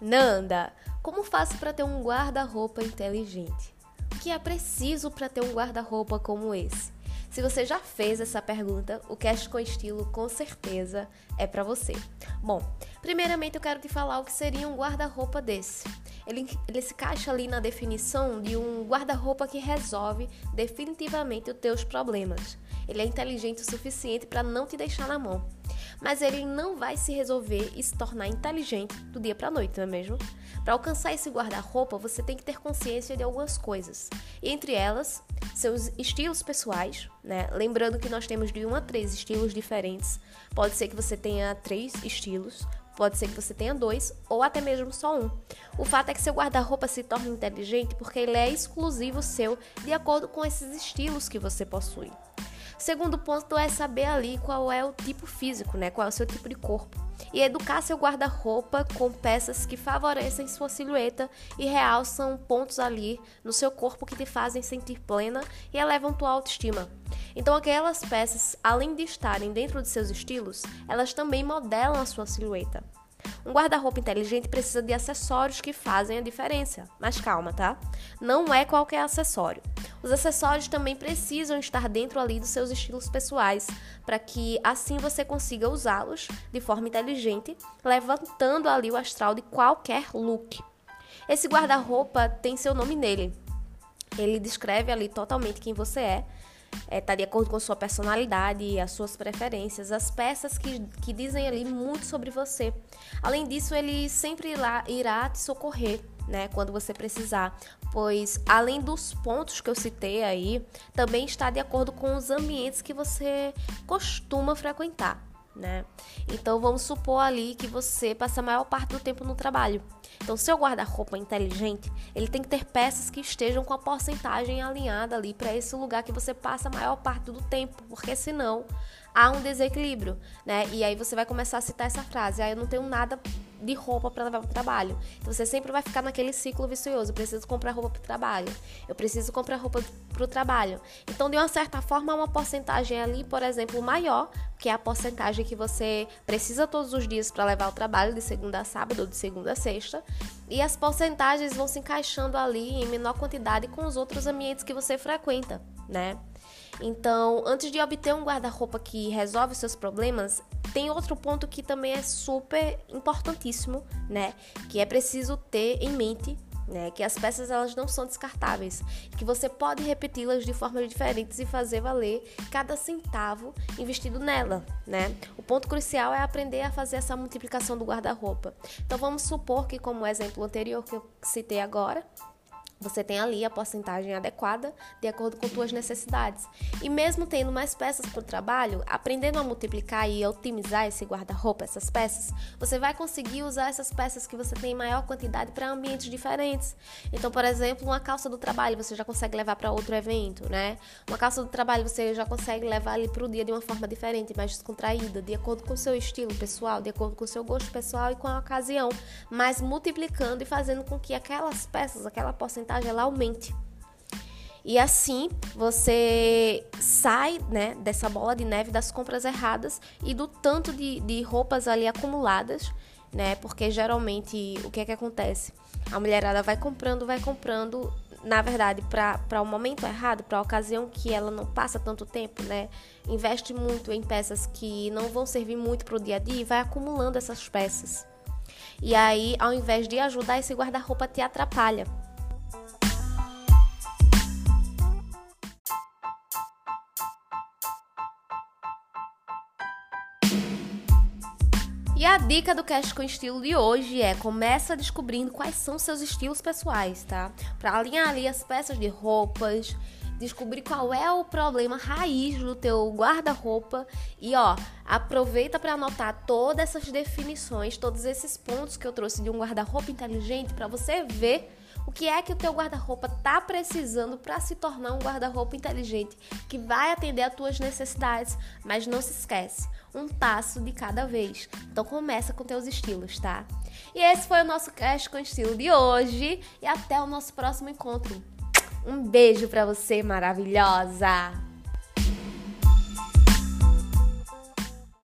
Nanda, como faço para ter um guarda-roupa inteligente? O que é preciso para ter um guarda-roupa como esse? Se você já fez essa pergunta, o Cast com Estilo com certeza é para você. Bom, primeiramente eu quero te falar o que seria um guarda-roupa desse. Ele, ele se encaixa ali na definição de um guarda-roupa que resolve definitivamente os teus problemas. Ele é inteligente o suficiente para não te deixar na mão mas ele não vai se resolver e se tornar inteligente do dia para noite, não é mesmo? Para alcançar esse guarda-roupa, você tem que ter consciência de algumas coisas, entre elas, seus estilos pessoais, né? Lembrando que nós temos de um a três estilos diferentes. Pode ser que você tenha três estilos, Pode ser que você tenha dois ou até mesmo só um. O fato é que seu guarda-roupa se torna inteligente porque ele é exclusivo seu de acordo com esses estilos que você possui. Segundo ponto é saber ali qual é o tipo físico, né? Qual é o seu tipo de corpo. E educar seu guarda-roupa com peças que favorecem sua silhueta e realçam pontos ali no seu corpo que te fazem sentir plena e elevam tua autoestima. Então, aquelas peças, além de estarem dentro de seus estilos, elas também modelam a sua silhueta. Um guarda-roupa inteligente precisa de acessórios que fazem a diferença. Mas calma, tá? Não é qualquer acessório. Os acessórios também precisam estar dentro ali dos seus estilos pessoais, para que assim você consiga usá-los de forma inteligente, levantando ali o astral de qualquer look. Esse guarda-roupa tem seu nome nele. Ele descreve ali totalmente quem você é é, tá de acordo com sua personalidade, as suas preferências, as peças que, que dizem ali muito sobre você. Além disso, ele sempre irá, irá te socorrer. Né, quando você precisar, pois além dos pontos que eu citei aí, também está de acordo com os ambientes que você costuma frequentar né? Então vamos supor ali que você passa a maior parte do tempo no trabalho. Então, seu guarda-roupa inteligente, ele tem que ter peças que estejam com a porcentagem alinhada ali para esse lugar que você passa a maior parte do tempo, porque senão há um desequilíbrio, né? E aí você vai começar a citar essa frase: "Ah, eu não tenho nada de roupa para levar para o trabalho". Então você sempre vai ficar naquele ciclo vicioso: eu preciso comprar roupa para o trabalho. Eu preciso comprar roupa para o trabalho. Então, de uma certa forma, uma porcentagem ali, por exemplo, maior, que é a porcentagem que você precisa todos os dias para levar ao trabalho de segunda a sábado ou de segunda a sexta, e as porcentagens vão se encaixando ali em menor quantidade com os outros ambientes que você frequenta, né? Então, antes de obter um guarda-roupa que resolve os seus problemas, tem outro ponto que também é super importantíssimo, né? Que é preciso ter em mente né, que as peças elas não são descartáveis, que você pode repeti-las de formas diferentes e fazer valer cada centavo investido nela, né? O ponto crucial é aprender a fazer essa multiplicação do guarda-roupa. Então vamos supor que como o exemplo anterior que eu citei agora, você tem ali a porcentagem adequada de acordo com suas necessidades. E mesmo tendo mais peças para o trabalho, aprendendo a multiplicar e otimizar esse guarda-roupa, essas peças, você vai conseguir usar essas peças que você tem em maior quantidade para ambientes diferentes. Então, por exemplo, uma calça do trabalho você já consegue levar para outro evento, né? Uma calça do trabalho você já consegue levar ali para o dia de uma forma diferente, mais descontraída, de acordo com o seu estilo pessoal, de acordo com o seu gosto pessoal e com a ocasião, mas multiplicando e fazendo com que aquelas peças, aquela porcentagem porcentagem ela aumente. E assim você sai né, dessa bola de neve das compras erradas e do tanto de, de roupas ali acumuladas, né? Porque geralmente o que é que acontece? A mulherada vai comprando, vai comprando, na verdade, para o momento errado, para a ocasião que ela não passa tanto tempo, né? Investe muito em peças que não vão servir muito para o dia a dia e vai acumulando essas peças. E aí, ao invés de ajudar, esse guarda-roupa te atrapalha. E a dica do Cast com Estilo de hoje é: começa descobrindo quais são seus estilos pessoais, tá? Para alinhar ali as peças de roupas, descobrir qual é o problema raiz do teu guarda-roupa e ó, aproveita para anotar todas essas definições, todos esses pontos que eu trouxe de um guarda-roupa inteligente para você ver o que é que o teu guarda-roupa tá precisando para se tornar um guarda-roupa inteligente que vai atender às tuas necessidades, mas não se esquece, um passo de cada vez. Então começa com teus estilos, tá? E esse foi o nosso cast com estilo de hoje e até o nosso próximo encontro. Um beijo para você maravilhosa.